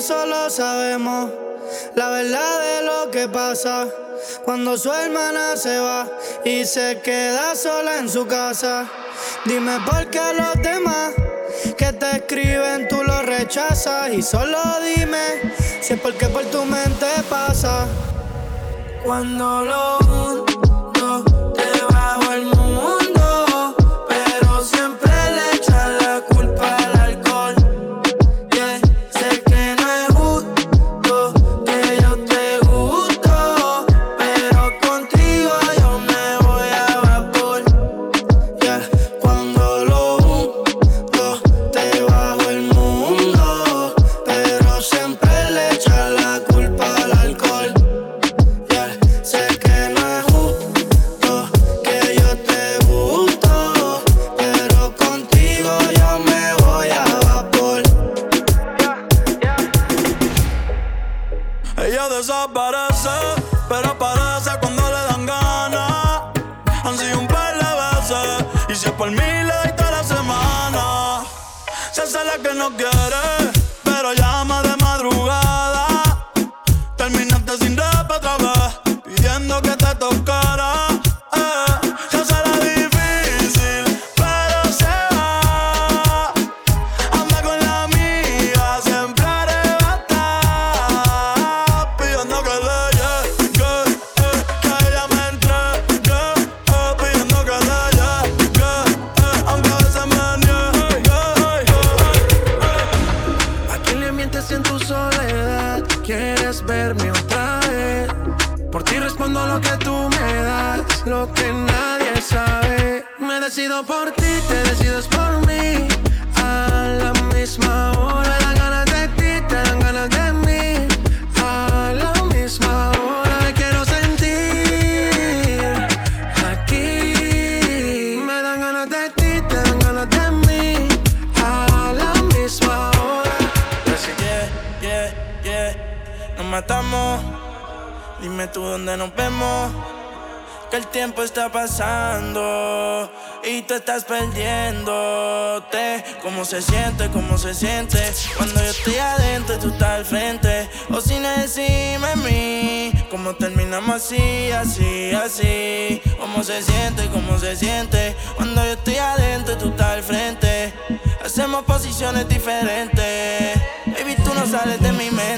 solo sabemos la verdad de lo que pasa cuando su hermana se va y se queda sola en su casa. Dime por qué los demás que te escriben tú los rechazas y solo dime si es porque por tu mente pasa. Cuando lo por ti, te decides por mí. A la misma hora dan ganas de ti, te dan ganas de mí. A la misma hora me quiero sentir aquí. Me dan ganas de ti, te dan ganas de mí. A la misma hora. Así yeah, yeah, yeah. Nos matamos. Dime tú dónde nos vemos. Que el tiempo está pasando estás perdiéndote. ¿Cómo se siente? ¿Cómo se siente? Cuando yo estoy adentro tú estás al frente. O sin decirme a mí. ¿Cómo terminamos así, así, así? ¿Cómo se siente? ¿Cómo se siente? Cuando yo estoy adentro tú estás al frente. Hacemos posiciones diferentes. Baby, tú no sales de mi mente.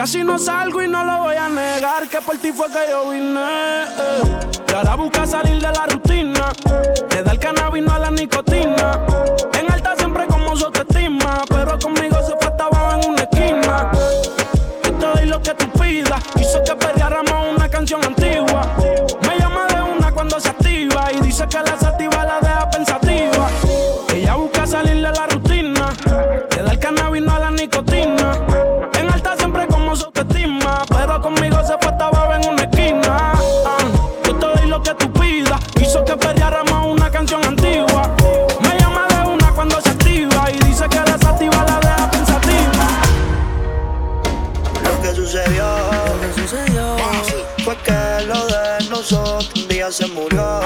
Casi no salgo y no lo voy a negar, que por ti fue que yo vine. Y ahora busca salir de la rutina, le da el cannabis, no a la nicotina. En alta siempre como su estima, pero conmigo se faltaba en una esquina. Yo te doy lo que tú pidas, hizo que perdiéramos una canción antigua. Me llama de una cuando se activa y dice que la sativa conmigo se faltaba en una esquina. Ah, yo te doy lo que tú pidas, hizo que perdiéramos una canción antigua. Me llama de una cuando se activa y dice que la sativa la deja pensativa. Lo que sucedió, ¿Qué sucedió? fue que lo de nosotros un día se murió.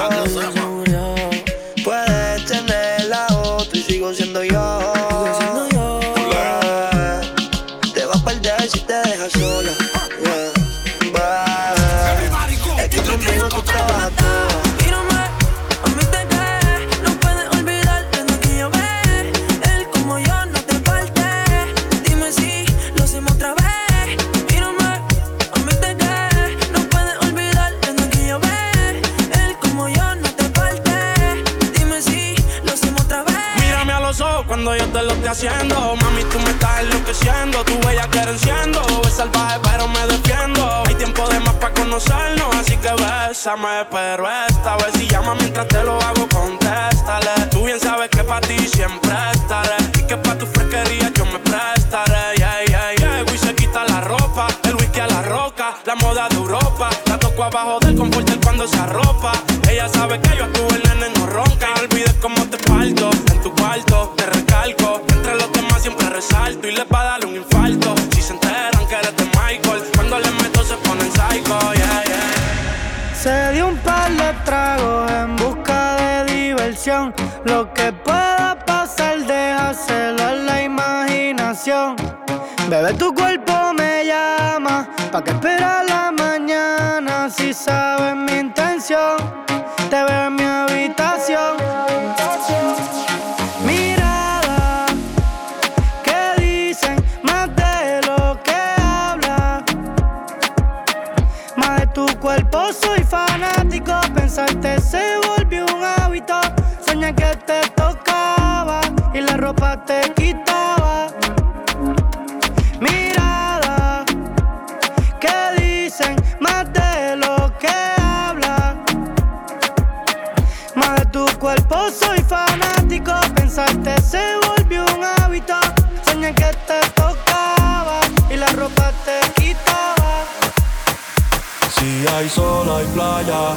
Bésame. Pero esta vez si llama mientras te lo hago, contéstale. Tú bien sabes que para ti siempre estaré. Y que para tu fresquería yo me prestaré. Yeah, yeah, yeah. El se quita la ropa. El whisky a la roca. La moda de Europa. La toco abajo del confort él cuando se arropa. Ella sabe que yo estuve el nene no ronca. No olvides cómo te falto en tu cuarto. Te recalco. Entre los demás siempre resalto. Y les va a dar un infarto. Lo que pueda pasar, déjaselo a la imaginación. Bebé, tu cuerpo me llama. ¿Pa' qué esperar la mañana si sabes mi intención? Te veo en mi habitación. Mirada que dicen más de lo que habla. Más de tu cuerpo soy fanático. Pensarte se volvió un hábito. Soñé que te tocaba y la ropa te quitaba. Mirada que dicen más de lo que habla. Más de tu cuerpo soy fanático. Pensarte se volvió un hábito. Soñé que te tocaba y la ropa te quitaba. Si hay sol hay playa,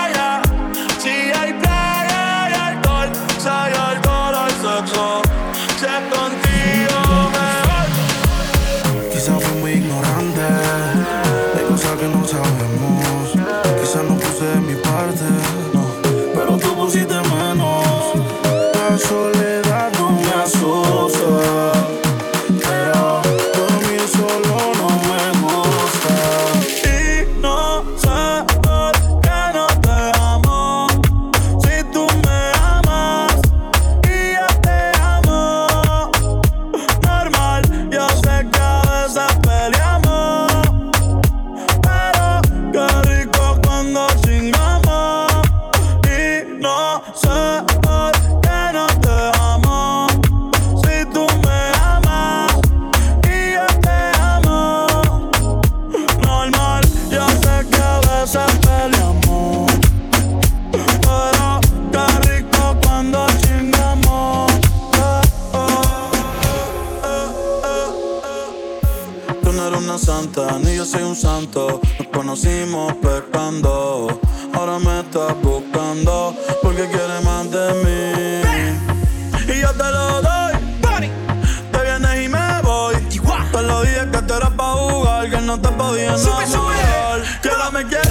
porque quieres más de mí. Y yo te lo doy. Te vienes y me voy. Te lo dije que tú eras pa' jugar, que no te podía enamorar. Que ahora me quieres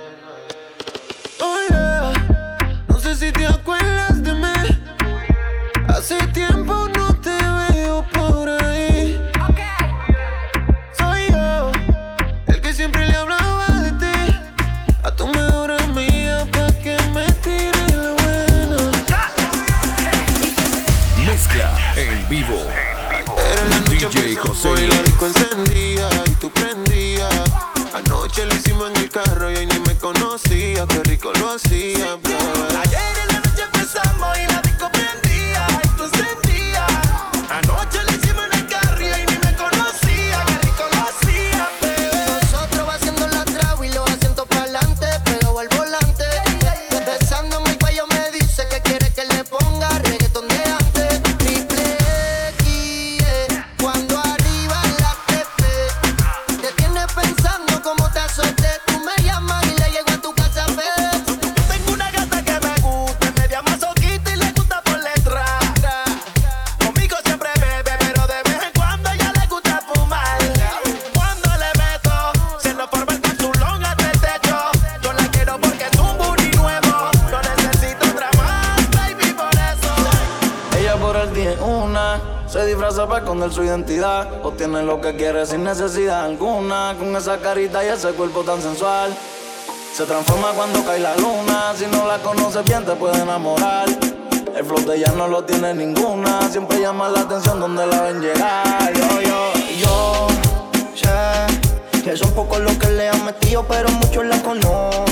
Hoy la disco encendía y tú prendías. Anoche lo hicimos en el carro y hoy ni me conocía. Qué rico lo hacía, bro. ahora sabe esconder su identidad. Obtiene lo que quiere sin necesidad alguna. Con esa carita y ese cuerpo tan sensual. Se transforma cuando cae la luna. Si no la conoces bien, te puede enamorar. El flow de ella no lo tiene ninguna. Siempre llama la atención donde la ven llegar. Yo, yo, yo sé que son pocos los que le han metido, pero muchos la conocen.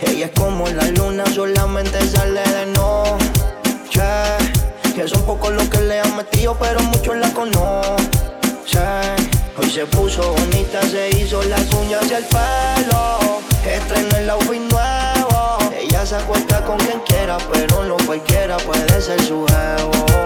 Ella es como la luna, solamente sale de noche. Que son pocos los que le han metido, pero muchos la conocen. Hoy se puso bonita, se hizo las uñas y el pelo. Estrenó el outfit nuevo. Ella se acuesta con quien quiera, pero no cualquiera puede ser su jevo.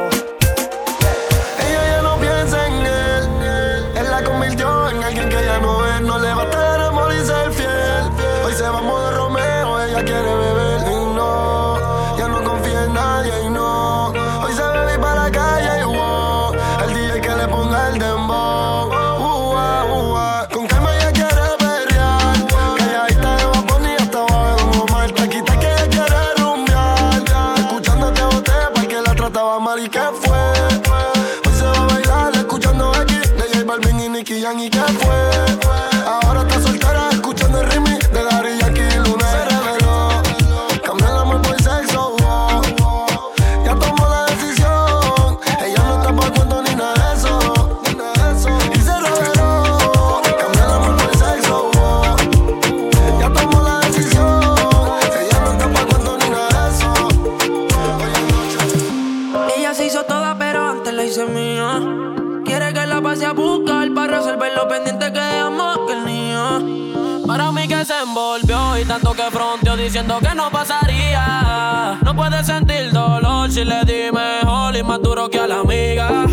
Para mí que se envolvió y tanto que fronteó diciendo que no pasaría. No puede sentir dolor si le di mejor y más duro que a la amiga.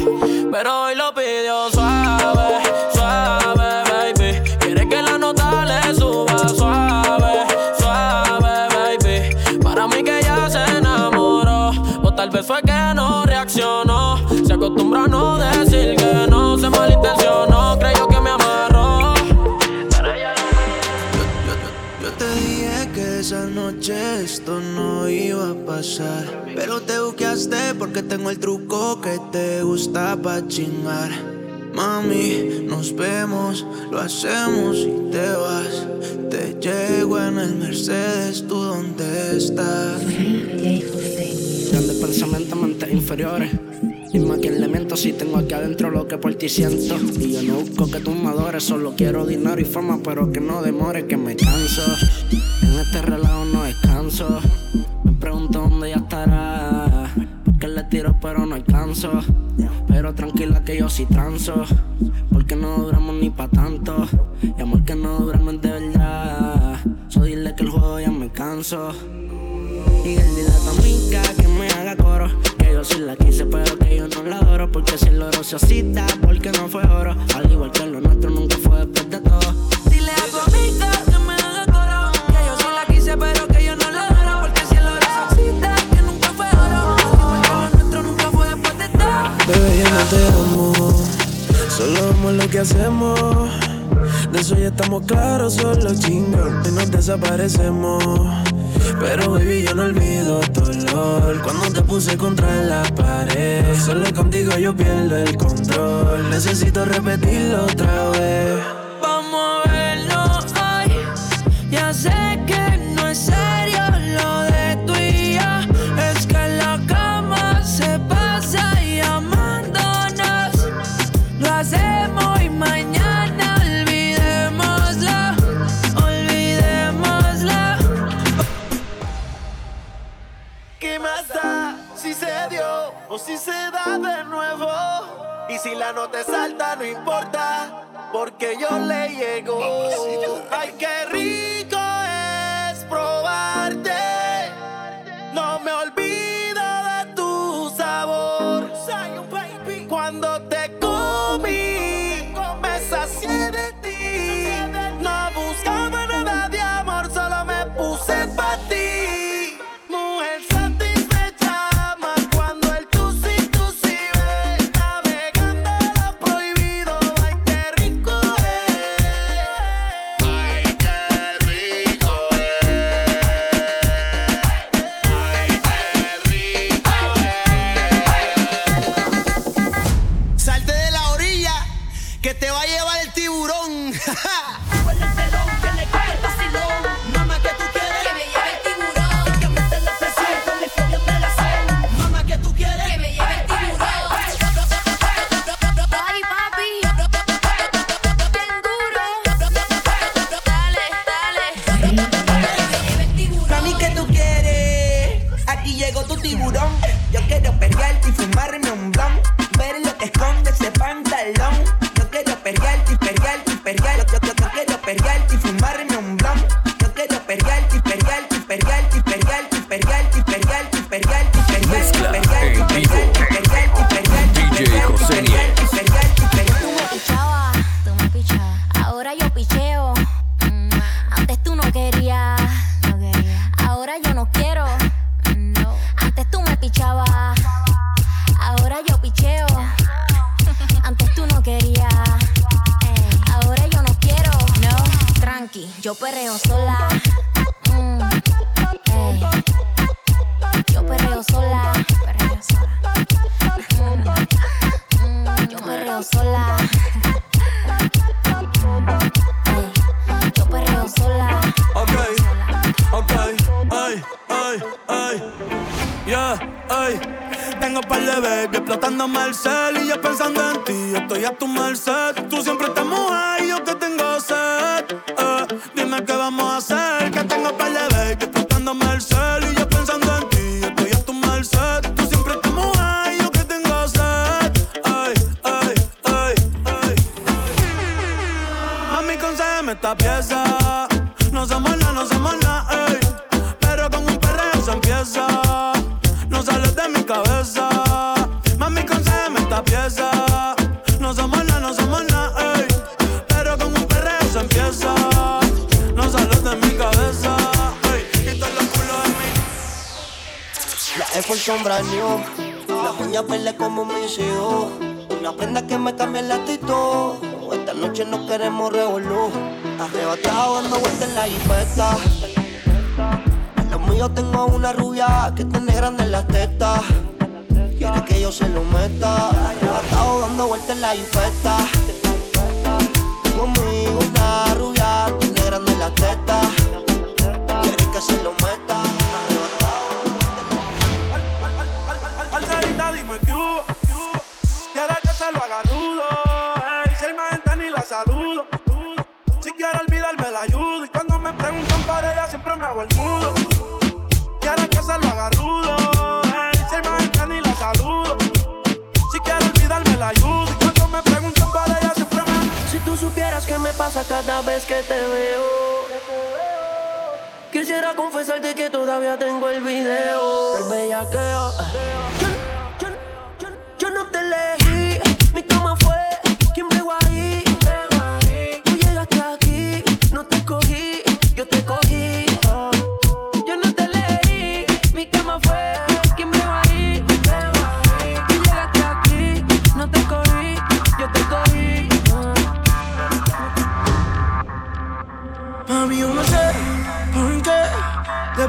Pero hoy lo pidió suave, suave, baby. Quiere que la nota le suba suave, suave, baby. Para mí que ya se enamoró, o tal vez fue que no reaccionó. Se acostumbró a no decir que no, se malintencionó, Pero te buqueaste porque tengo el truco que te gusta pa' chingar. Mami, nos vemos, lo hacemos y te vas. Te llego en el Mercedes, ¿tú dónde estás? Grandes pensamientos, mentes inferiores. Dime a quién le miento si tengo aquí adentro lo que por ti siento. Y yo no busco que tú me adores, solo quiero dinero y fama, pero que no demore, que me canso. En este relajo no descanso. Pregunto dónde estará. Porque le tiro, pero no alcanzo. Pero tranquila que yo sí transo. Porque no duramos ni pa' tanto. Y amor que no duramos de verdad. So dile que el juego ya me canso. Y el dile a tu amiga que me haga coro Que yo sí la quise pero que yo no la adoro Porque si el oro se oscita porque no fue oro Al igual que lo nuestro nunca fue después de todo Dile a tu amiga Bebé, yo no te amo. Solo amo lo que hacemos. De eso ya estamos claros, solo chingo y nos desaparecemos. Pero baby, yo no olvido tu olor Cuando te puse contra la pared Solo contigo yo pierdo el control Necesito repetirlo otra vez Y si la nota es alta, no importa, porque yo le llego. Ay, qué rico Ahora yo picheo. Esta pieza. No somos nada, no somos nada, ey. Pero con un perreo se empieza. No sales de mi cabeza. Mami, concédeme esta pieza. No somos nada, no somos nada, ey. Pero con un perreo se empieza. No sales de mi cabeza. Ey, quita los culos de mí. La son brand new. La uña verde como mis hijos. Una prenda que me cambia el actitud. Noche no queremos revolú. Arrebatado dando vueltas en la jipeta. Lo mío tengo una rubia que tiene grande las tetas. Quiere que yo se lo meta. Arrebatado dando vueltas en la jipeta. Si quiere olvidarme la ayudo. Y cuando me preguntan por ella, siempre me hago el mudo. Quiere que se lo haga rudo. Ey, si me gente ni la saludo. Si quiere olvidarme la ayudo. Y cuando me preguntan por ella, siempre me Si tú supieras qué me pasa cada vez que te veo. Quisiera confesarte que todavía tengo el video. El bellaqueo.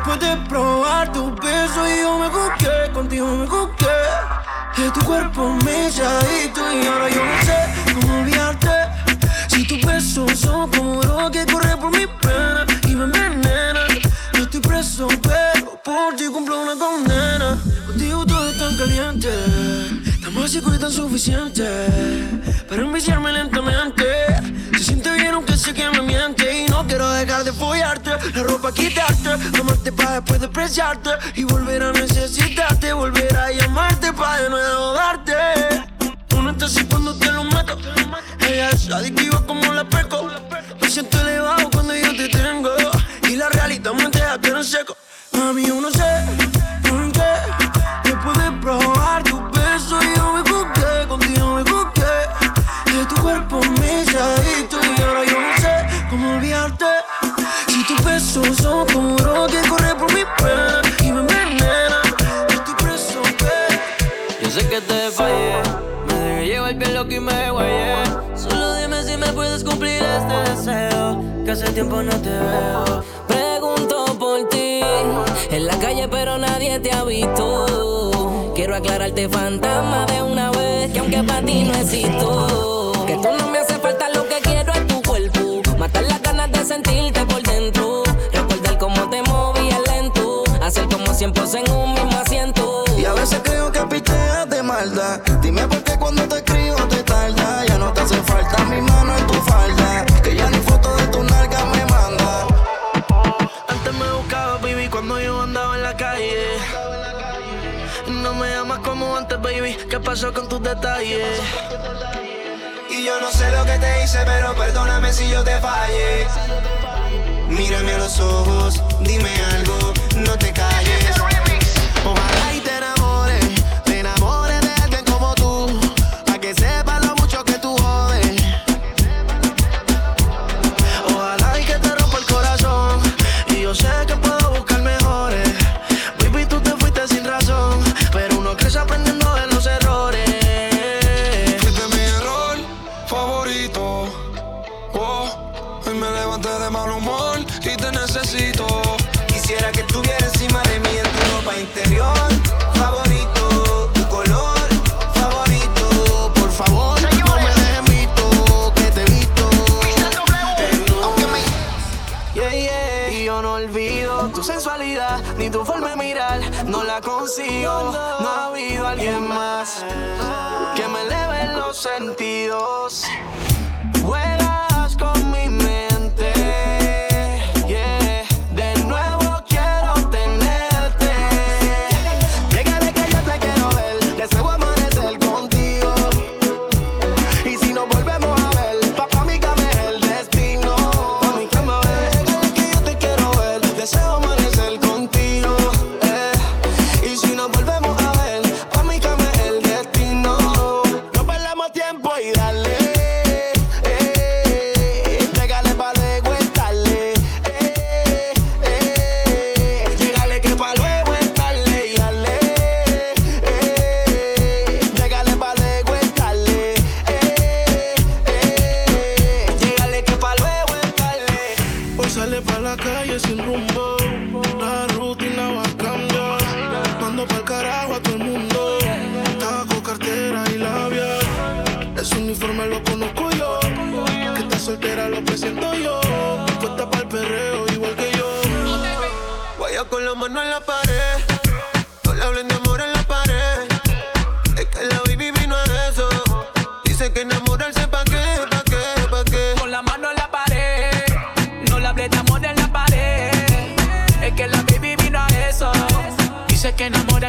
Después de probar tu beso yo me busqué Contigo me busqué De tu cuerpo me tú Y ahora yo no sé cómo olvidarte. Si tus besos son como lo que corre por mi pena Y me envenena Yo estoy preso pero por ti cumplo una condena. Contigo todo es tan caliente Tan básico y tan suficiente. Para enviciarme lentamente Se siente bien aunque sé que me miente. Y no quiero dejar de La ropa quitarte Amarte para después despreciarte Y volver a necesitarte Volver a llamarte para de nuevo darte. Tú no estás así cuando te lo meto Ella es adictiva como la peco Me siento elevado cuando yo te tengo. Y la realidad me deja que no seco. Mami, yo no sé cumplir este deseo, que hace tiempo no te veo. Pregunto por ti, en la calle pero nadie te ha visto. Quiero aclararte fantasma de una vez, que aunque para ti no existo. Que tú no me hace falta lo que quiero es tu cuerpo. Matar las ganas de sentirte por dentro. Recordar cómo te movías lento. Hacer como siempre en un mismo asiento. Y a veces creo que picheas de maldad. Dime por qué cuando te escribo te ¿Qué pasó con tus detalles? Y yo no sé lo que te hice, pero perdóname si yo te fallé. Mírame a los ojos, dime algo, no te calles.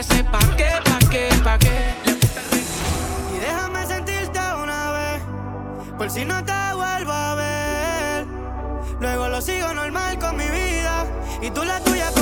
sé pa' qué, pa' qué, pa' qué. Y déjame sentirte una vez, por si no te vuelvo a ver. Luego lo sigo normal con mi vida y tú la tuya.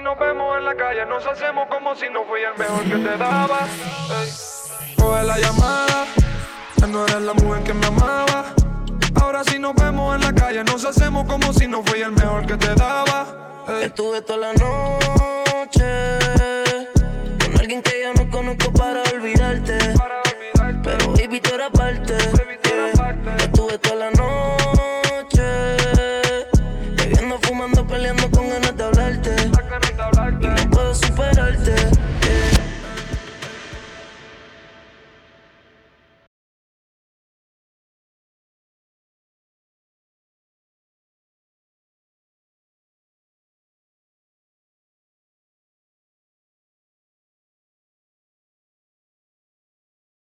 si nos vemos en la calle, nos hacemos como si no fui el mejor que te daba. Hey. Coge la llamada, ya no eres la mujer que me amaba. Ahora si nos vemos en la calle, nos hacemos como si no fui el mejor que te daba. Estuve toda la noche con alguien que ya no conozco para